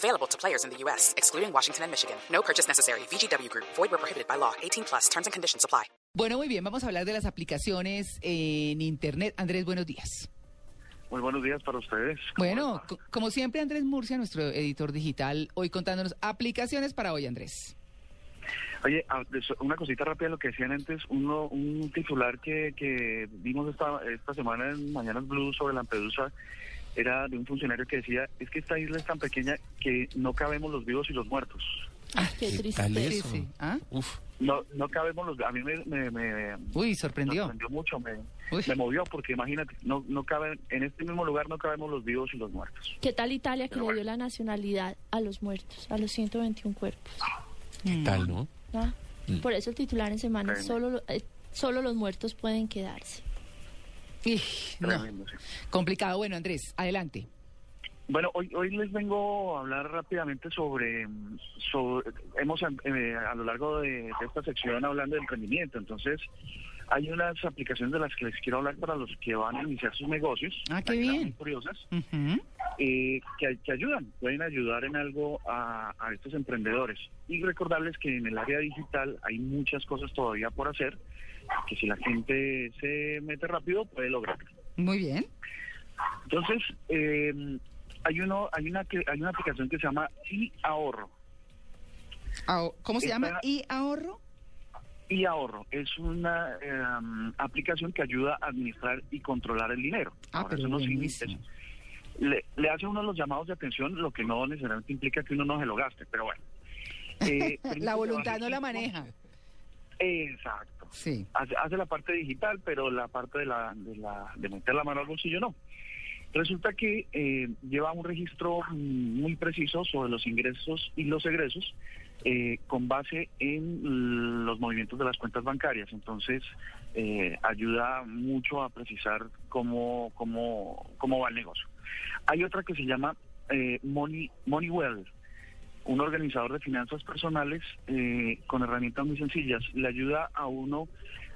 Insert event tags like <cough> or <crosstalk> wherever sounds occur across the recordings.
Available to players in the U.S., excluding Washington and Michigan. No purchase necessary. VGW Group. Void where prohibited by law. 18 plus. Terms and conditions apply. Bueno, muy bien, vamos a hablar de las aplicaciones en Internet. Andrés, buenos días. Muy buenos días para ustedes. ¿Cómo Bueno, como siempre, Andrés Murcia, nuestro editor digital, hoy contándonos aplicaciones para hoy, Andrés. Oye, una cosita rápida de lo que decían antes, uno, un titular que, que vimos esta, esta semana en Mañanas Blue sobre Lampedusa era de un funcionario que decía, es que esta isla es tan pequeña que no cabemos los vivos y los muertos. Qué triste. Sí, sí. ¿Ah? No, no cabemos los... A mí me, me, me Uy, sorprendió. sorprendió mucho, me, me movió, porque imagínate, no, no caben, en este mismo lugar no cabemos los vivos y los muertos. ¿Qué tal Italia que Pero le bueno. dio la nacionalidad a los muertos, a los 121 cuerpos? ¿Qué tal, no? ¿Ah? Por eso el titular en semana, solo, lo- eh, solo los muertos pueden quedarse. No. Complicado. Bueno, Andrés, adelante. Bueno, hoy, hoy les vengo a hablar rápidamente sobre, sobre hemos eh, a lo largo de, de esta sección hablando de emprendimiento, entonces hay unas aplicaciones de las que les quiero hablar para los que van a iniciar sus negocios. Ah, qué bien. muy curiosas eh, que, que ayudan, pueden ayudar en algo a, a estos emprendedores. Y recordarles que en el área digital hay muchas cosas todavía por hacer, que si la gente se mete rápido puede lograrlo. Muy bien. Entonces, eh, hay uno, hay una que hay una aplicación que se llama y ahorro. Aho- ¿Cómo se Esta- llama? ¿Y ahorro? Y ahorro es una eh, aplicación que ayuda a administrar y controlar el dinero. Ah, Ahora, pero eso no le, le hace uno los llamados de atención, lo que no necesariamente implica que uno no se lo gaste, pero bueno. <laughs> Eh, La voluntad no la maneja. Exacto. Sí. hace, hace la parte digital, pero la parte de la, de la de meter la mano al bolsillo no. Resulta que eh, lleva un registro mm, muy preciso sobre los ingresos y los egresos eh, con base en los movimientos de las cuentas bancarias. Entonces, eh, ayuda mucho a precisar cómo, cómo, cómo va el negocio. Hay otra que se llama eh, Money, un organizador de finanzas personales eh, con herramientas muy sencillas. Le ayuda a uno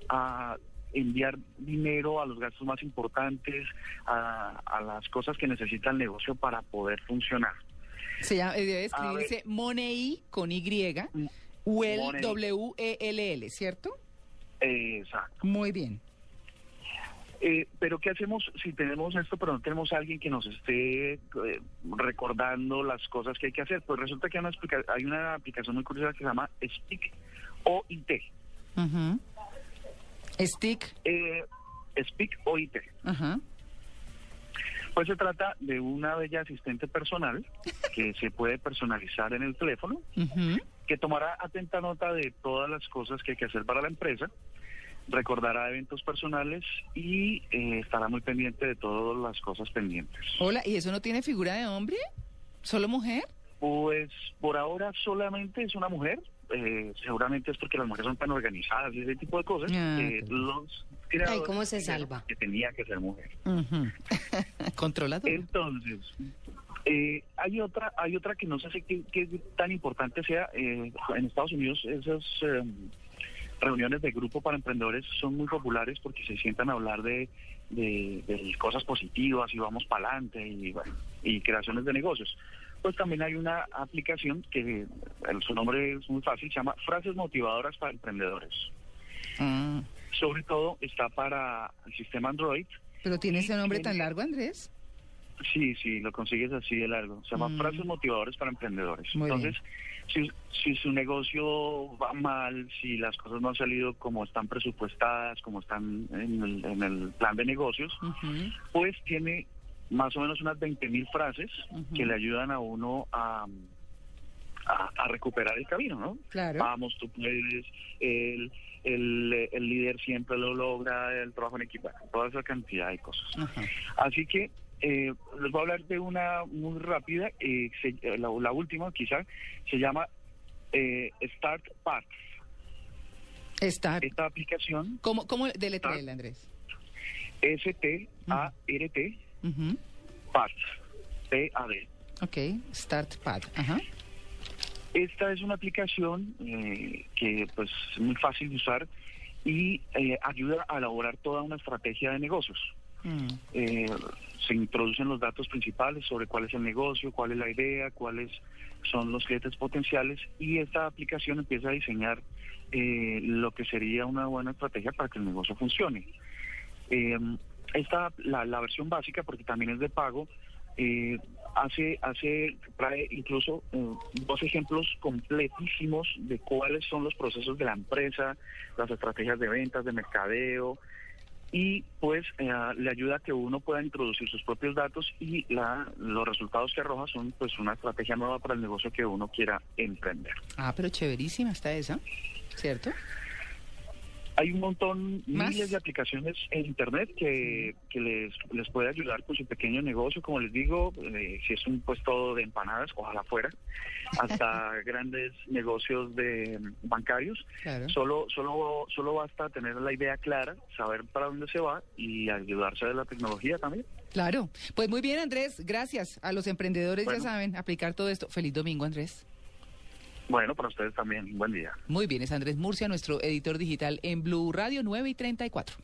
a enviar dinero a los gastos más importantes, a, a las cosas que necesita el negocio para poder funcionar. Se llama, eh, debe A escribirse Money con Y, Mm, Well, Money. W-E-L-L, ¿cierto? Eh, exacto. Muy bien. Eh, pero ¿qué hacemos si tenemos esto, pero no tenemos a alguien que nos esté eh, recordando las cosas que hay que hacer? Pues resulta que hay una, hay una aplicación muy curiosa que se llama Speak OIT. Ujú. Stick. Eh, Speak OIT. Ajá. Pues se trata de una bella asistente personal que <laughs> se puede personalizar en el teléfono, que tomará atenta nota de todas las cosas que hay que hacer para la empresa, recordará eventos personales y eh, estará muy pendiente de todas las cosas pendientes. Hola, ¿y eso no tiene figura de hombre? ¿Solo mujer? Pues por ahora solamente es una mujer, eh, seguramente es porque las mujeres son tan organizadas y ese tipo de cosas, Ah, los creadores Ay, ¿cómo se salva? Que tenía que ser mujer. Ujú. <laughs> Controlador. Entonces, eh, hay otra hay otra que no sé si qué, qué tan importante sea. eh, en Estados Unidos esas eh, reuniones de grupo para emprendedores son muy populares porque se sientan a hablar de, de- de cosas positivas y vamos para adelante y, bueno, y creaciones de negocios. Pues también hay una aplicación que eh, su nombre es muy fácil, se llama Frases Motivadoras para Emprendedores. Ah, Sobre todo está para el sistema Android pero tiene ese nombre tan largo, Andrés. Sí, sí, lo consigues así de largo. Se llama Mm. frases motivadores para emprendedores. Muy Entonces, si, si su negocio va mal, si las cosas no han salido como están presupuestadas, como están en el, en el plan de negocios, pues tiene más o menos unas 20 mil frases Ujú. que le ayudan a uno a, a, a recuperar el camino, ¿no? Claro. Vamos, tú puedes, el, el, el líder siempre lo logra, el trabajo en equipo, toda esa cantidad de cosas. Así que eh, les voy a hablar de una muy rápida, eh, se- eh, la, la última quizá, se llama eh, Start Path. Start. Esta aplicación, ¿Cómo, cómo deletrela, Andrés? S-T-A-R-T, Ujú. PAD, P-A-D. Ok, Start Pad. Ajá. Esta es una aplicación eh, que pues es muy fácil de usar y eh, ayuda a elaborar toda una estrategia de negocios. Mm. Eh, se introducen los datos principales sobre cuál es el negocio, cuál es la idea, cuáles son los clientes potenciales y esta aplicación empieza a diseñar eh, lo que sería una buena estrategia para que el negocio funcione. Esta, la, la versión básica, porque también es de pago, eh, hace, hace, trae incluso eh, dos ejemplos completísimos de cuáles son los procesos de la empresa, las estrategias de ventas, de mercadeo, y pues eh, le ayuda a que uno pueda introducir sus propios datos y la, los resultados que arroja son pues una estrategia nueva para el negocio que uno quiera emprender. Ah, pero chéverísima está esa, ¿cierto? Hay un montón, ¿Más? miles de aplicaciones en Internet que, que les, les puede ayudar con su pequeño negocio, como les digo, eh, si es un puesto de empanadas, ojalá fuera, hasta <laughs> grandes negocios de mm, bancarios. Claro. Solo, solo, solo basta tener la idea clara, saber para dónde se va y ayudarse de la tecnología también. Claro. Pues muy bien, Andrés, gracias. A los emprendedores Bueno. ya saben aplicar todo esto. Feliz domingo, Andrés. Bueno, para ustedes también, buen día. Muy bien, es Andrés Murcia, nuestro editor digital en Blue Radio 9 y 34.